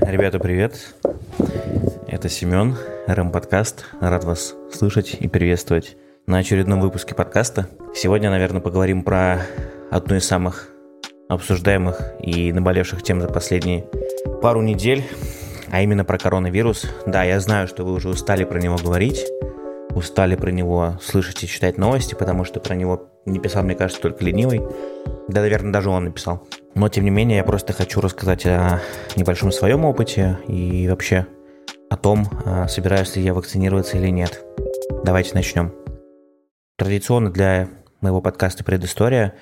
Ребята, привет. Это Семен, РМ Подкаст. Рад вас слышать и приветствовать на очередном выпуске подкаста. Сегодня, наверное, поговорим про одну из самых обсуждаемых и наболевших тем за последние пару недель, а именно про коронавирус. Да, я знаю, что вы уже устали про него говорить, устали про него слышать и читать новости, потому что про него не писал, мне кажется, только ленивый. Да, наверное, даже он написал. Но, тем не менее, я просто хочу рассказать о небольшом своем опыте и вообще о том, а, собираюсь ли я вакцинироваться или нет. Давайте начнем. Традиционно для моего подкаста «Предыстория»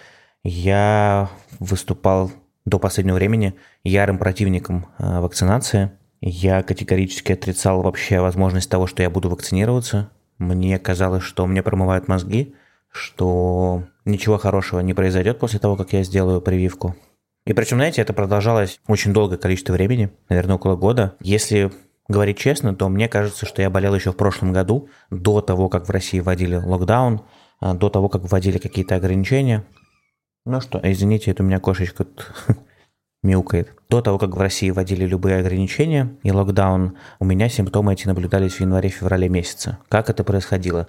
я выступал до последнего времени ярым противником а, вакцинации. Я категорически отрицал вообще возможность того, что я буду вакцинироваться. Мне казалось, что мне промывают мозги, что ничего хорошего не произойдет после того, как я сделаю прививку. И причем, знаете, это продолжалось очень долгое количество времени, наверное, около года. Если говорить честно, то мне кажется, что я болел еще в прошлом году, до того, как в России вводили локдаун, а, до того, как вводили какие-то ограничения. Ну что, извините, это у меня кошечка мяукает. До того, как в России вводили любые ограничения и локдаун, у меня симптомы эти наблюдались в январе-феврале месяце. Как это происходило?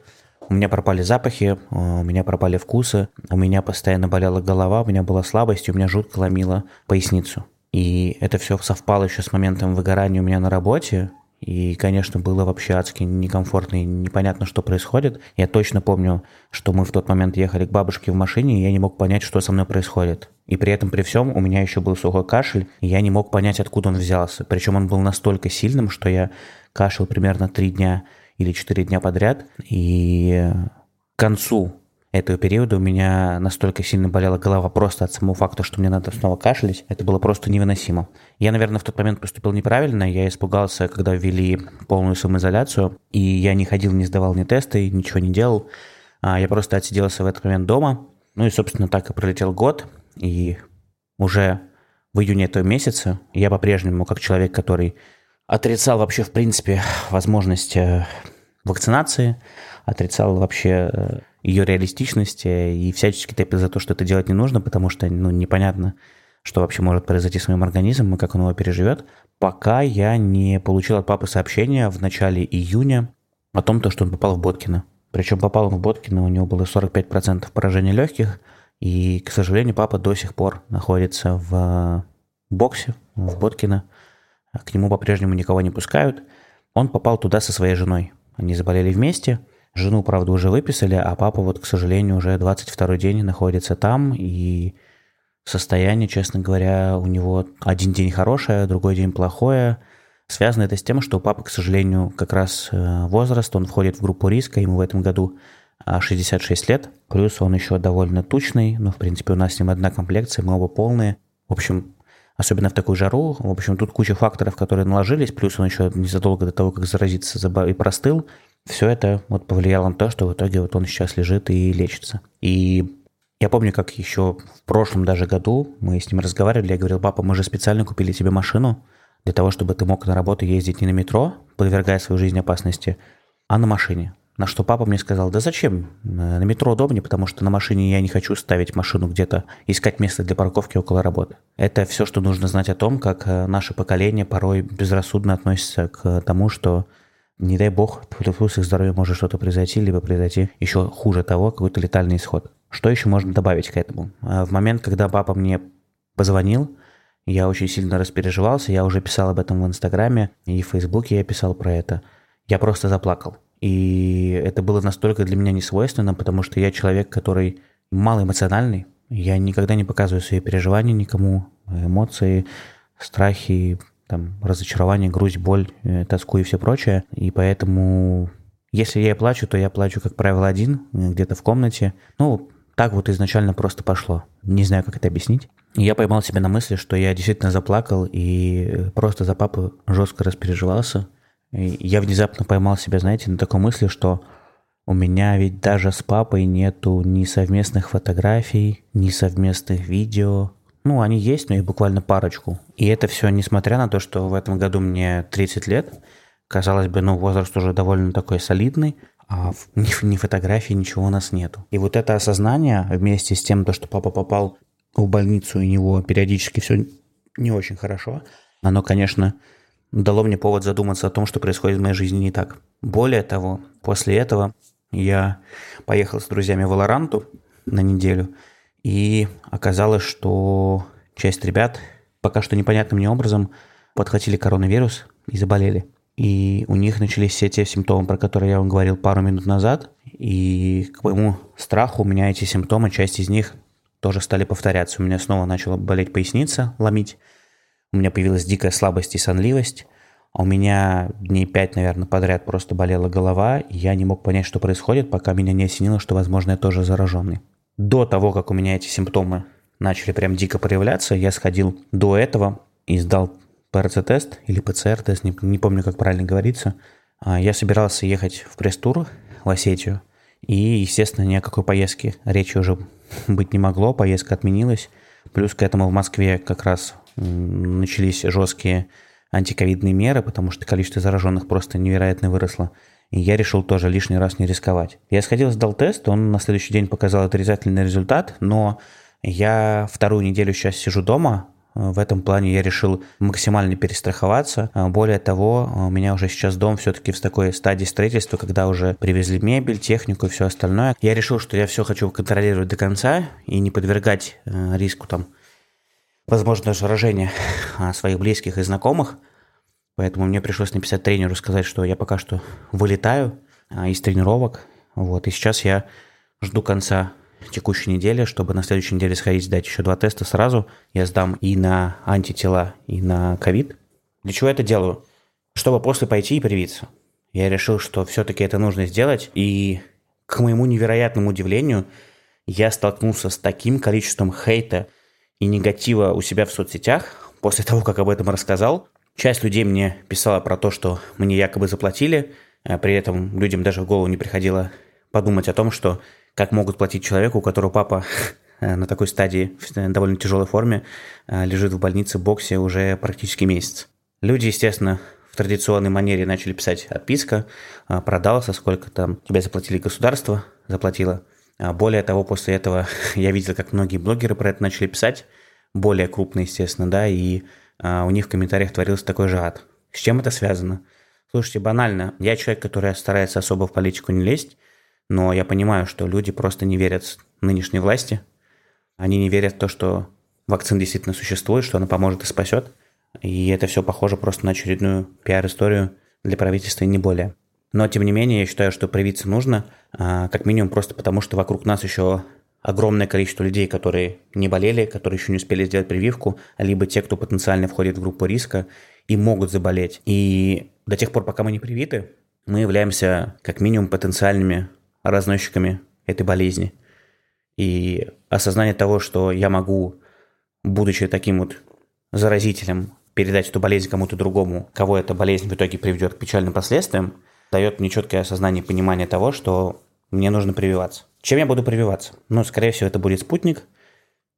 У меня пропали запахи, у меня пропали вкусы, у меня постоянно болела голова, у меня была слабость, у меня жутко ломило поясницу. И это все совпало еще с моментом выгорания у меня на работе, и, конечно, было вообще адски некомфортно и непонятно, что происходит. Я точно помню, что мы в тот момент ехали к бабушке в машине, и я не мог понять, что со мной происходит. И при этом, при всем, у меня еще был сухой кашель, и я не мог понять, откуда он взялся. Причем он был настолько сильным, что я кашлял примерно три дня или 4 дня подряд. И к концу этого периода у меня настолько сильно болела голова просто от самого факта, что мне надо снова кашлять. Это было просто невыносимо. Я, наверное, в тот момент поступил неправильно. Я испугался, когда ввели полную самоизоляцию, и я не ходил, не сдавал ни тесты, ничего не делал. А я просто отсиделся в этот момент дома. Ну и, собственно, так и пролетел год. И уже в июне этого месяца я по-прежнему, как человек, который отрицал вообще, в принципе, возможность э, вакцинации, отрицал вообще э, ее реалистичность э, и всячески топил за то, что это делать не нужно, потому что ну, непонятно, что вообще может произойти с моим организмом и как он его переживет, пока я не получил от папы сообщение в начале июня о том, то, что он попал в Боткина. Причем попал он в Боткина, у него было 45% поражения легких, и, к сожалению, папа до сих пор находится в боксе, в Боткина. К нему по-прежнему никого не пускают. Он попал туда со своей женой. Они заболели вместе. Жену, правда, уже выписали, а папа вот, к сожалению, уже 22 день находится там, и состояние, честно говоря, у него один день хорошее, другой день плохое. Связано это с тем, что у папы, к сожалению, как раз э, возраст, он входит в группу риска, ему в этом году 66 лет, плюс он еще довольно тучный, но, в принципе, у нас с ним одна комплекция, мы оба полные. В общем, особенно в такую жару. В общем, тут куча факторов, которые наложились, плюс он еще незадолго до того, как заразиться и простыл. Все это вот повлияло на то, что в итоге вот он сейчас лежит и лечится. И я помню, как еще в прошлом даже году мы с ним разговаривали, я говорил, папа, мы же специально купили тебе машину для того, чтобы ты мог на работу ездить не на метро, подвергая свою жизнь опасности, а на машине. На что папа мне сказал, да зачем? На метро удобнее, потому что на машине я не хочу ставить машину где-то, искать место для парковки около работы. Это все, что нужно знать о том, как э, наше поколение порой безрассудно относится к тому, что не дай бог, с их здоровьем может что-то произойти, либо произойти еще хуже того, какой-то летальный исход. Что еще можно добавить к этому? Э, в момент, когда папа мне позвонил, я очень сильно распереживался, я уже писал об этом в Инстаграме и в Фейсбуке я писал про это. Я просто заплакал. И это было настолько для меня несвойственно, потому что я человек, который малоэмоциональный. Я никогда не показываю свои переживания никому, эмоции, страхи, там, разочарование, грусть, боль, э, тоску и все прочее. И поэтому, если я плачу, то я плачу, как правило, один, где-то в комнате. Ну, так вот изначально просто пошло. Не знаю, как это объяснить. И я поймал себя на мысли, что я действительно заплакал и просто за папу жестко распереживался я внезапно поймал себя, знаете, на такой мысли, что у меня ведь даже с папой нету ни совместных фотографий, ни совместных видео. Ну, они есть, но их буквально парочку. И это все несмотря на то, что в этом году мне 30 лет. Казалось бы, ну, возраст уже довольно такой солидный, а ни, ни фотографий, ничего у нас нету. И вот это осознание вместе с тем, то, что папа попал в больницу, и у него периодически все не очень хорошо. Оно, конечно, дало мне повод задуматься о том, что происходит в моей жизни не так. Более того, после этого я поехал с друзьями в Валоранту на неделю, и оказалось, что часть ребят пока что непонятным мне образом подхватили коронавирус и заболели. И у них начались все те симптомы, про которые я вам говорил пару минут назад. И к моему страху у меня эти симптомы, часть из них тоже стали повторяться. У меня снова начала болеть поясница, ломить. У меня появилась дикая слабость и сонливость. А у меня дней пять, наверное, подряд просто болела голова. И я не мог понять, что происходит, пока меня не осенило, что, возможно, я тоже зараженный. До того, как у меня эти симптомы начали прям дико проявляться, я сходил до этого и сдал ПРЦ-тест или ПЦР-тест, не, не помню, как правильно говорится. А, я собирался ехать в пресс-тур в Осетию, и, естественно, ни о какой поездке речи уже быть не могло, поездка отменилась. Плюс к этому в Москве как раз начались жесткие антиковидные меры, потому что количество зараженных просто невероятно выросло. И я решил тоже лишний раз не рисковать. Я сходил, сдал тест, он на следующий день показал отрицательный результат, но я вторую неделю сейчас сижу дома, в этом плане я решил максимально перестраховаться. Более того, у меня уже сейчас дом все-таки в такой стадии строительства, когда уже привезли мебель, технику и все остальное. Я решил, что я все хочу контролировать до конца и не подвергать э, риску там возможно заражения а, своих близких и знакомых. Поэтому мне пришлось написать тренеру, сказать, что я пока что вылетаю а, из тренировок. Вот, и сейчас я жду конца текущей неделе, чтобы на следующей неделе сходить сдать еще два теста сразу. Я сдам и на антитела, и на ковид. Для чего я это делаю? Чтобы после пойти и привиться. Я решил, что все-таки это нужно сделать, и к моему невероятному удивлению, я столкнулся с таким количеством хейта и негатива у себя в соцсетях после того, как об этом рассказал. Часть людей мне писала про то, что мне якобы заплатили, а при этом людям даже в голову не приходило подумать о том, что как могут платить человеку, у которого папа э, на такой стадии, в довольно тяжелой форме, э, лежит в больнице боксе уже практически месяц. Люди, естественно, в традиционной манере начали писать отписка, продался, сколько там тебе заплатили государство, заплатило. Более того, после этого я видел, как многие блогеры про это начали писать, более крупные, естественно, да, и у них в комментариях творился такой же ад. С чем это связано? Слушайте, банально. Я человек, который старается особо в политику не лезть, но я понимаю, что люди просто не верят нынешней власти. Они не верят в то, что вакцина действительно существует, что она поможет и спасет. И это все похоже просто на очередную пиар-историю для правительства и не более. Но, тем не менее, я считаю, что привиться нужно, а, как минимум просто потому, что вокруг нас еще огромное количество людей, которые не болели, которые еще не успели сделать прививку, либо те, кто потенциально входит в группу риска и могут заболеть. И до тех пор, пока мы не привиты, мы являемся как минимум потенциальными разносчиками этой болезни. И осознание того, что я могу, будучи таким вот заразителем, передать эту болезнь кому-то другому, кого эта болезнь в итоге приведет к печальным последствиям, дает мне четкое осознание и понимание того, что мне нужно прививаться. Чем я буду прививаться? Ну, скорее всего, это будет спутник.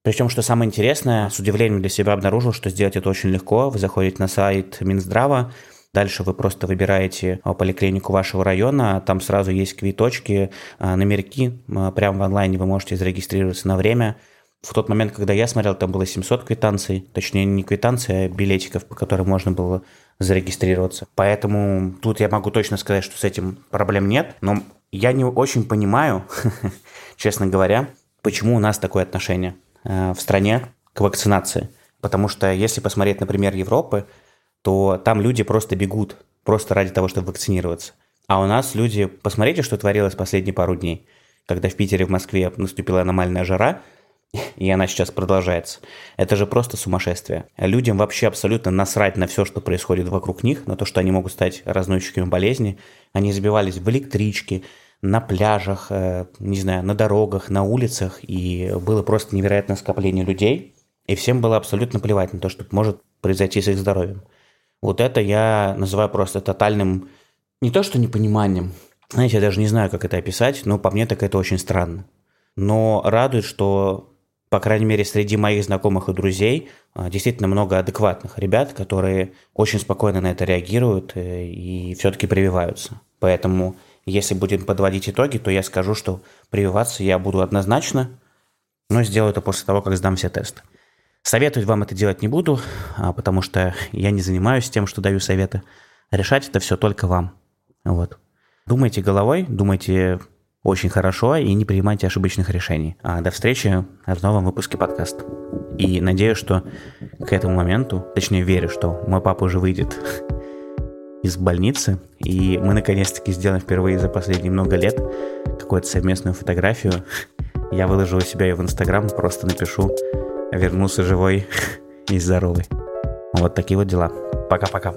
Причем, что самое интересное, с удивлением для себя обнаружил, что сделать это очень легко. Вы заходите на сайт Минздрава, Дальше вы просто выбираете а, поликлинику вашего района, там сразу есть квиточки, а, номерки, а, прямо в онлайне вы можете зарегистрироваться на время. В тот момент, когда я смотрел, там было 700 квитанций, точнее не квитанций, а билетиков, по которым можно было зарегистрироваться. Поэтому тут я могу точно сказать, что с этим проблем нет, но я не очень понимаю, честно говоря, почему у нас такое отношение в стране к вакцинации. Потому что если посмотреть, например, Европы, то там люди просто бегут, просто ради того, чтобы вакцинироваться. А у нас люди, посмотрите, что творилось последние пару дней, когда в Питере, в Москве наступила аномальная жара, и она сейчас продолжается. Это же просто сумасшествие. Людям вообще абсолютно насрать на все, что происходит вокруг них, на то, что они могут стать разносчиками болезни. Они забивались в электрички, на пляжах, э, не знаю, на дорогах, на улицах, и было просто невероятное скопление людей, и всем было абсолютно плевать на то, что может произойти с их здоровьем. Вот это я называю просто тотальным, не то что непониманием, знаете, я даже не знаю, как это описать, но по мне так это очень странно. Но радует, что, по крайней мере, среди моих знакомых и друзей а, действительно много адекватных ребят, которые очень спокойно на это реагируют э, и все-таки прививаются. Поэтому, если будем подводить итоги, то я скажу, что прививаться я буду однозначно, но сделаю это после того, как сдам все тесты. Советовать вам это делать не буду, а, потому что я не занимаюсь тем, что даю советы. Решать это все только вам. Вот. Думайте головой, думайте очень хорошо и не принимайте ошибочных решений. А до встречи в новом выпуске подкаста. И надеюсь, что к этому моменту, точнее верю, что мой папа уже выйдет из больницы, и мы наконец-таки сделаем впервые за последние много лет какую-то совместную фотографию. Я выложу у себя ее в Инстаграм, просто напишу вернулся живой и здоровый. Вот такие вот дела. Пока-пока.